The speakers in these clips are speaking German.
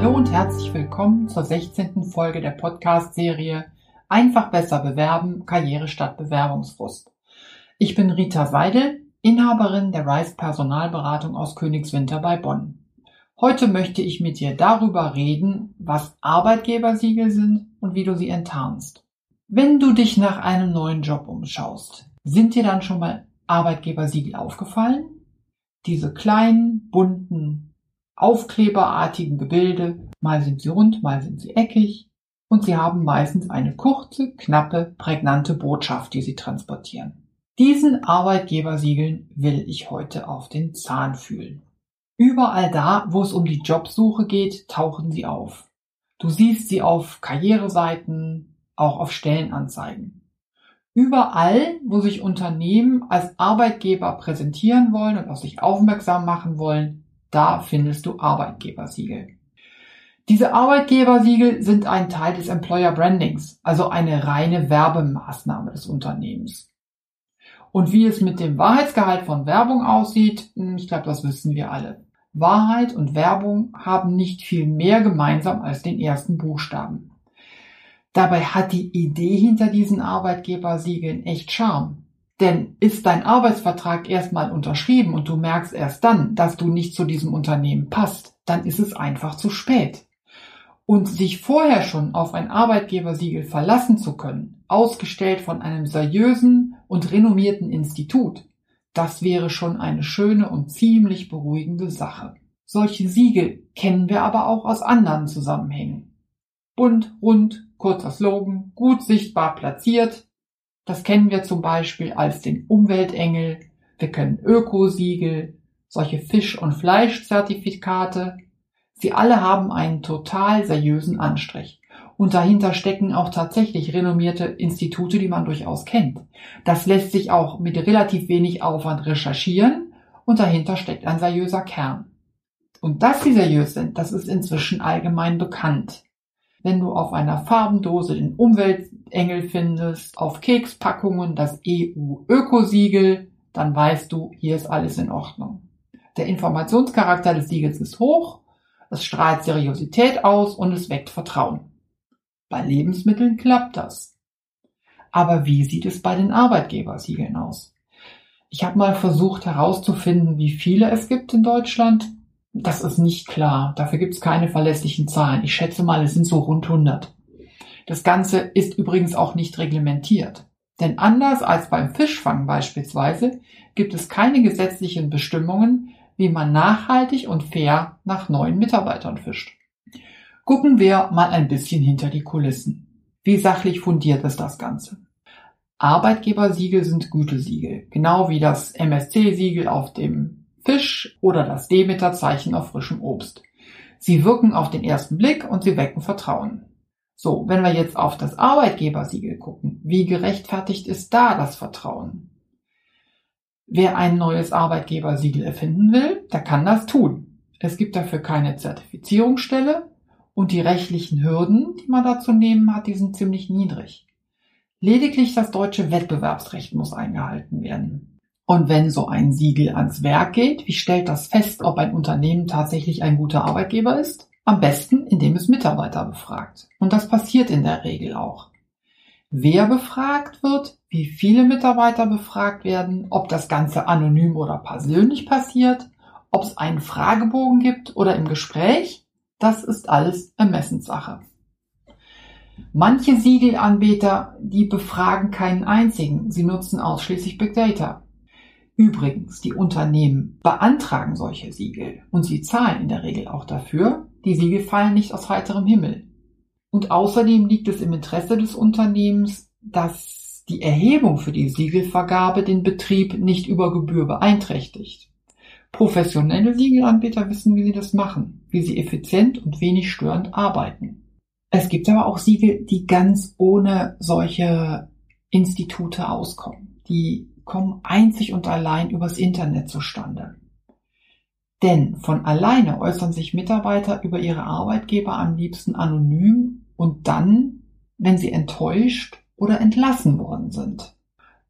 Hallo und herzlich willkommen zur 16. Folge der Podcast-Serie Einfach besser bewerben, Karriere statt Bewerbungsfrust. Ich bin Rita Seidel, Inhaberin der Rice Personalberatung aus Königswinter bei Bonn. Heute möchte ich mit dir darüber reden, was Arbeitgebersiegel sind und wie du sie enttarnst. Wenn du dich nach einem neuen Job umschaust, sind dir dann schon mal Arbeitgebersiegel aufgefallen? Diese kleinen, bunten aufkleberartigen Gebilde, mal sind sie rund, mal sind sie eckig, und sie haben meistens eine kurze, knappe, prägnante Botschaft, die sie transportieren. Diesen Arbeitgebersiegeln will ich heute auf den Zahn fühlen. Überall da, wo es um die Jobsuche geht, tauchen sie auf. Du siehst sie auf Karriereseiten, auch auf Stellenanzeigen. Überall, wo sich Unternehmen als Arbeitgeber präsentieren wollen und auf sich aufmerksam machen wollen, da findest du Arbeitgebersiegel. Diese Arbeitgebersiegel sind ein Teil des Employer Brandings, also eine reine Werbemaßnahme des Unternehmens. Und wie es mit dem Wahrheitsgehalt von Werbung aussieht, hm, ich glaube, das wissen wir alle. Wahrheit und Werbung haben nicht viel mehr gemeinsam als den ersten Buchstaben. Dabei hat die Idee hinter diesen Arbeitgebersiegeln echt Charme. Denn ist dein Arbeitsvertrag erstmal unterschrieben und du merkst erst dann, dass du nicht zu diesem Unternehmen passt, dann ist es einfach zu spät. Und sich vorher schon auf ein Arbeitgebersiegel verlassen zu können, ausgestellt von einem seriösen und renommierten Institut, das wäre schon eine schöne und ziemlich beruhigende Sache. Solche Siegel kennen wir aber auch aus anderen Zusammenhängen. Bunt, rund, kurzer Slogan, gut sichtbar platziert, das kennen wir zum Beispiel als den Umweltengel, wir kennen Ökosiegel, solche Fisch- und Fleischzertifikate. Sie alle haben einen total seriösen Anstrich. Und dahinter stecken auch tatsächlich renommierte Institute, die man durchaus kennt. Das lässt sich auch mit relativ wenig Aufwand recherchieren und dahinter steckt ein seriöser Kern. Und dass sie seriös sind, das ist inzwischen allgemein bekannt. Wenn du auf einer Farbendose den Umweltengel findest, auf Kekspackungen das EU-Ökosiegel, dann weißt du, hier ist alles in Ordnung. Der Informationscharakter des Siegels ist hoch, es strahlt Seriosität aus und es weckt Vertrauen. Bei Lebensmitteln klappt das. Aber wie sieht es bei den Arbeitgebersiegeln aus? Ich habe mal versucht herauszufinden, wie viele es gibt in Deutschland das ist nicht klar. Dafür gibt es keine verlässlichen Zahlen. Ich schätze mal, es sind so rund 100. Das Ganze ist übrigens auch nicht reglementiert. Denn anders als beim Fischfang beispielsweise gibt es keine gesetzlichen Bestimmungen, wie man nachhaltig und fair nach neuen Mitarbeitern fischt. Gucken wir mal ein bisschen hinter die Kulissen. Wie sachlich fundiert ist das Ganze? Arbeitgebersiegel sind Gütesiegel, genau wie das MSC-Siegel auf dem Fisch oder das Demeter-Zeichen auf frischem Obst. Sie wirken auf den ersten Blick und sie wecken Vertrauen. So, wenn wir jetzt auf das Arbeitgebersiegel gucken, wie gerechtfertigt ist da das Vertrauen? Wer ein neues Arbeitgebersiegel erfinden will, der kann das tun. Es gibt dafür keine Zertifizierungsstelle und die rechtlichen Hürden, die man dazu nehmen hat, die sind ziemlich niedrig. Lediglich das deutsche Wettbewerbsrecht muss eingehalten werden. Und wenn so ein Siegel ans Werk geht, wie stellt das fest, ob ein Unternehmen tatsächlich ein guter Arbeitgeber ist? Am besten, indem es Mitarbeiter befragt. Und das passiert in der Regel auch. Wer befragt wird, wie viele Mitarbeiter befragt werden, ob das Ganze anonym oder persönlich passiert, ob es einen Fragebogen gibt oder im Gespräch, das ist alles Ermessenssache. Manche Siegelanbieter, die befragen keinen einzigen, sie nutzen ausschließlich Big Data. Übrigens, die Unternehmen beantragen solche Siegel und sie zahlen in der Regel auch dafür. Die Siegel fallen nicht aus heiterem Himmel. Und außerdem liegt es im Interesse des Unternehmens, dass die Erhebung für die Siegelvergabe den Betrieb nicht über Gebühr beeinträchtigt. Professionelle Siegelanbieter wissen, wie sie das machen, wie sie effizient und wenig störend arbeiten. Es gibt aber auch Siegel, die ganz ohne solche Institute auskommen, die kommen einzig und allein übers Internet zustande. Denn von alleine äußern sich Mitarbeiter über ihre Arbeitgeber am liebsten anonym und dann, wenn sie enttäuscht oder entlassen worden sind.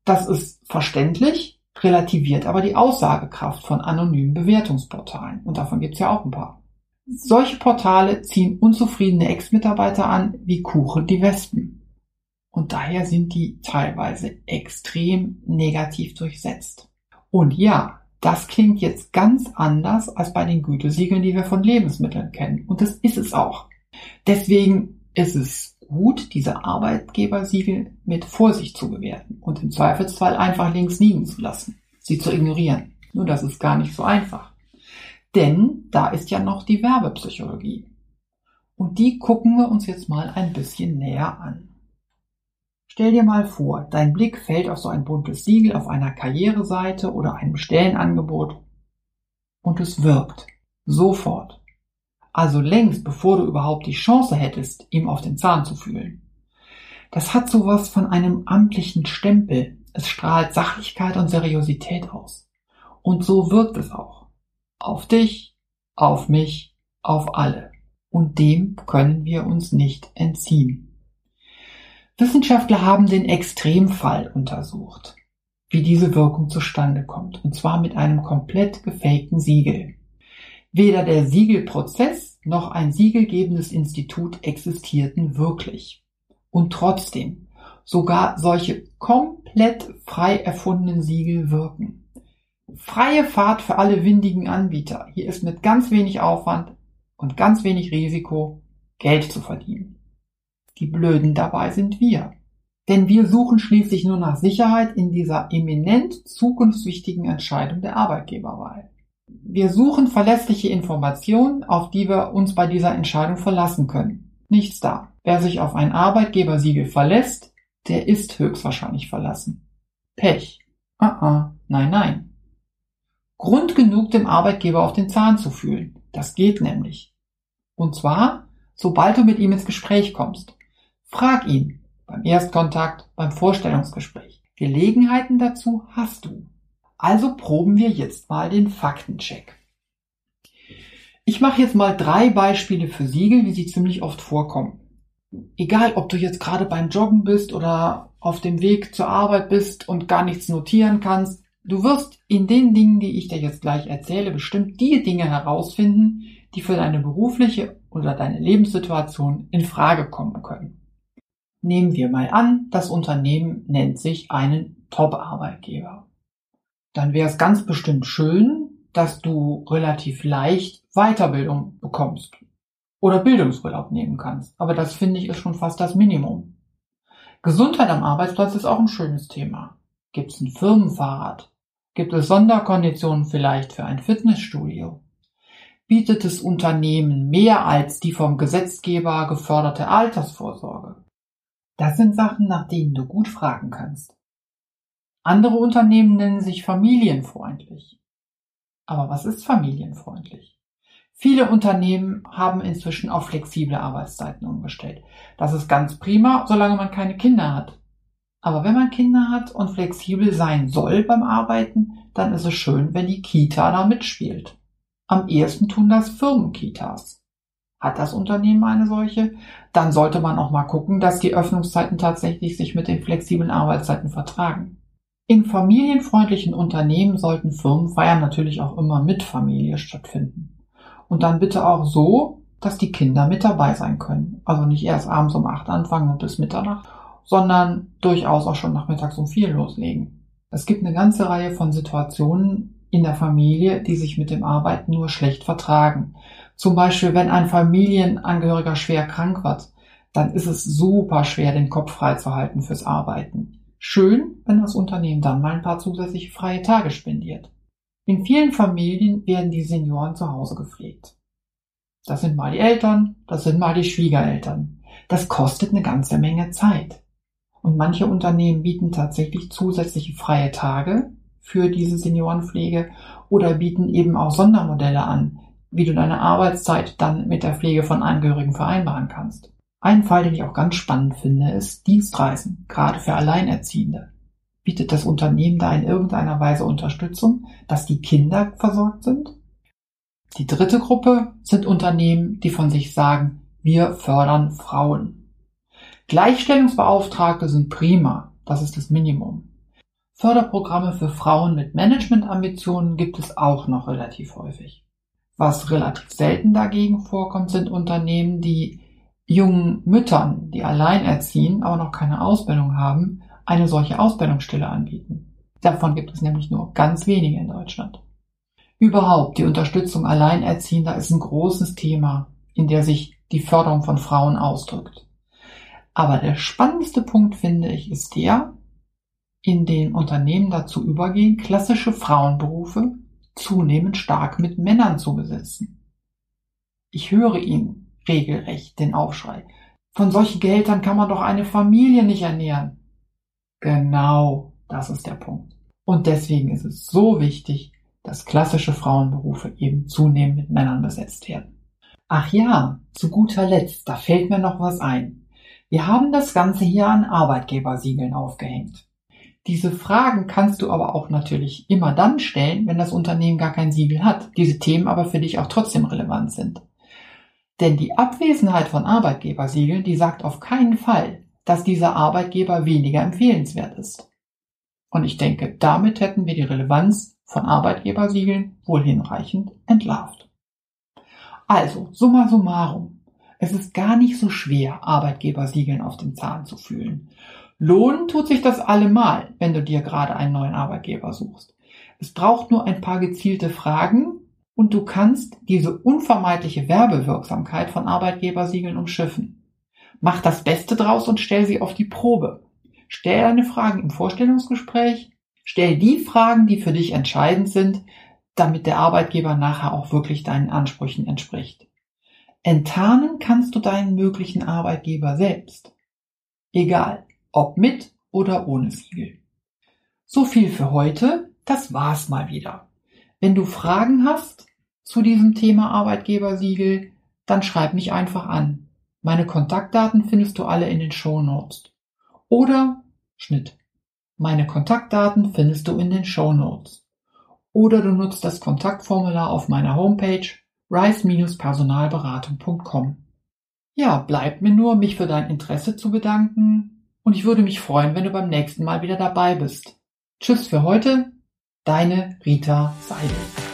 Das ist verständlich, relativiert aber die Aussagekraft von anonymen Bewertungsportalen. Und davon gibt es ja auch ein paar. Solche Portale ziehen unzufriedene Ex-Mitarbeiter an wie Kuchen die Wespen. Und daher sind die teilweise extrem negativ durchsetzt. Und ja, das klingt jetzt ganz anders als bei den Gütesiegeln, die wir von Lebensmitteln kennen. Und das ist es auch. Deswegen ist es gut, diese Arbeitgebersiegel mit Vorsicht zu bewerten und im Zweifelsfall einfach links liegen zu lassen, sie zu ignorieren. Nur das ist gar nicht so einfach. Denn da ist ja noch die Werbepsychologie. Und die gucken wir uns jetzt mal ein bisschen näher an. Stell dir mal vor, dein Blick fällt auf so ein buntes Siegel auf einer Karriereseite oder einem Stellenangebot und es wirkt. Sofort. Also längst bevor du überhaupt die Chance hättest, ihm auf den Zahn zu fühlen. Das hat sowas von einem amtlichen Stempel. Es strahlt Sachlichkeit und Seriosität aus. Und so wirkt es auch. Auf dich, auf mich, auf alle. Und dem können wir uns nicht entziehen. Wissenschaftler haben den Extremfall untersucht, wie diese Wirkung zustande kommt, und zwar mit einem komplett gefakten Siegel. Weder der Siegelprozess noch ein siegelgebendes Institut existierten wirklich. Und trotzdem, sogar solche komplett frei erfundenen Siegel wirken. Freie Fahrt für alle windigen Anbieter. Hier ist mit ganz wenig Aufwand und ganz wenig Risiko Geld zu verdienen. Die Blöden dabei sind wir. Denn wir suchen schließlich nur nach Sicherheit in dieser eminent zukunftswichtigen Entscheidung der Arbeitgeberwahl. Wir suchen verlässliche Informationen, auf die wir uns bei dieser Entscheidung verlassen können. Nichts da. Wer sich auf ein Arbeitgebersiegel verlässt, der ist höchstwahrscheinlich verlassen. Pech. Ah, uh -uh. nein, nein. Grund genug, dem Arbeitgeber auf den Zahn zu fühlen. Das geht nämlich. Und zwar, sobald du mit ihm ins Gespräch kommst. Frag ihn beim Erstkontakt, beim Vorstellungsgespräch. Gelegenheiten dazu hast du. Also proben wir jetzt mal den Faktencheck. Ich mache jetzt mal drei Beispiele für Siegel, wie sie ziemlich oft vorkommen. Egal, ob du jetzt gerade beim Joggen bist oder auf dem Weg zur Arbeit bist und gar nichts notieren kannst, du wirst in den Dingen, die ich dir jetzt gleich erzähle, bestimmt die Dinge herausfinden, die für deine berufliche oder deine Lebenssituation in Frage kommen können. Nehmen wir mal an, das Unternehmen nennt sich einen Top-Arbeitgeber dann wäre es ganz bestimmt schön, dass du relativ leicht Weiterbildung bekommst oder Bildungsurlaub nehmen kannst. Aber das finde ich ist schon fast das Minimum. Gesundheit am Arbeitsplatz ist auch ein schönes Thema. Gibt es ein Firmenfahrrad? Gibt es Sonderkonditionen vielleicht für ein Fitnessstudio? Bietet das Unternehmen mehr als die vom Gesetzgeber geförderte Altersvorsorge? Das sind Sachen, nach denen du gut fragen kannst. Andere Unternehmen nennen sich familienfreundlich. Aber was ist familienfreundlich? Viele Unternehmen haben inzwischen auf flexible Arbeitszeiten umgestellt. Das ist ganz prima, solange man keine Kinder hat. Aber wenn man Kinder hat und flexibel sein soll beim Arbeiten, dann ist es schön, wenn die Kita da mitspielt. Am ehesten tun das Firmenkitas. Hat das Unternehmen eine solche? Dann sollte man auch mal gucken, dass die Öffnungszeiten tatsächlich sich mit den flexiblen Arbeitszeiten vertragen. In familienfreundlichen Unternehmen sollten Firmenfeiern natürlich auch immer mit Familie stattfinden. Und dann bitte auch so, dass die Kinder mit dabei sein können. Also nicht erst abends um acht anfangen und bis Mitternacht, sondern durchaus auch schon nachmittags um vier loslegen. Es gibt eine ganze Reihe von Situationen in der Familie, die sich mit dem Arbeiten nur schlecht vertragen. Zum Beispiel, wenn ein Familienangehöriger schwer krank wird, dann ist es super schwer, den Kopf freizuhalten fürs Arbeiten. Schön, wenn das Unternehmen dann mal ein paar zusätzliche freie Tage spendiert. In vielen Familien werden die Senioren zu Hause gepflegt. Das sind mal die Eltern, das sind mal die Schwiegereltern. Das kostet eine ganze Menge Zeit. Und manche Unternehmen bieten tatsächlich zusätzliche freie Tage für diese Seniorenpflege oder bieten eben auch Sondermodelle an, wie du deine Arbeitszeit dann mit der Pflege von Angehörigen vereinbaren kannst. Ein Fall, den ich auch ganz spannend finde, ist Dienstreisen, gerade für Alleinerziehende. Bietet das Unternehmen da in irgendeiner Weise Unterstützung, dass die Kinder versorgt sind? Die dritte Gruppe sind Unternehmen, die von sich sagen, wir fördern Frauen. Gleichstellungsbeauftragte sind prima, das ist das Minimum. Förderprogramme für Frauen mit Managementambitionen gibt es auch noch relativ häufig. Was relativ selten dagegen vorkommt, sind Unternehmen, die jungen Müttern, die allein erziehen, aber noch keine Ausbildung haben, eine solche Ausbildungsstelle anbieten. Davon gibt es nämlich nur ganz wenige in Deutschland. Überhaupt, die Unterstützung Alleinerziehender ist ein großes Thema, in der sich die Förderung von Frauen ausdrückt. Aber der spannendste Punkt, finde ich, ist der, in dem Unternehmen dazu übergehen, klassische Frauenberufe zunehmend stark mit Männern zu besetzen. Ich höre ihn regelrecht, den Aufschrei. Von solchen Gehältern kann man doch eine Familie nicht ernähren. Genau, das ist der Punkt. Und deswegen ist es so wichtig, dass klassische Frauenberufe eben zunehmend mit Männern besetzt werden. Ach ja, zu guter Letzt, da fällt mir noch was ein. Wir haben das Ganze hier an Arbeitgebersiegeln aufgehängt. Diese Fragen kannst du aber auch natürlich immer dann stellen, wenn das Unternehmen gar kein Siegel hat, diese Themen aber für dich auch trotzdem relevant sind. Denn die Abwesenheit von Arbeitgebersiegeln, die sagt auf keinen Fall, dass dieser Arbeitgeber weniger empfehlenswert ist. Und ich denke, damit hätten wir die Relevanz von Arbeitgebersiegeln wohl hinreichend entlarvt. Also, summa summarum. Es ist gar nicht so schwer, Arbeitgebersiegeln auf den Zahn zu fühlen. Lohnen tut sich das allemal, wenn du dir gerade einen neuen Arbeitgeber suchst. Es braucht nur ein paar gezielte Fragen und du kannst diese unvermeidliche Werbewirksamkeit von Arbeitgebersiegeln umschiffen. Mach das Beste draus und stell sie auf die Probe. Stell deine Fragen im Vorstellungsgespräch, stell die Fragen, die für dich entscheidend sind, damit der Arbeitgeber nachher auch wirklich deinen Ansprüchen entspricht. Enttarnen kannst du deinen möglichen Arbeitgeber selbst. Egal, ob mit oder ohne Siegel. So viel für heute, das war's mal wieder. Wenn du Fragen hast zu diesem Thema Arbeitgebersiegel, dann schreib mich einfach an. Meine Kontaktdaten findest du alle in den Show Notes. Oder Schnitt. Meine Kontaktdaten findest du in den Show Notes. Oder du nutzt das Kontaktformular auf meiner Homepage rice-personalberatung.com. Ja, bleibt mir nur, mich für dein Interesse zu bedanken und ich würde mich freuen, wenn du beim nächsten Mal wieder dabei bist. Tschüss für heute, deine Rita Seidel.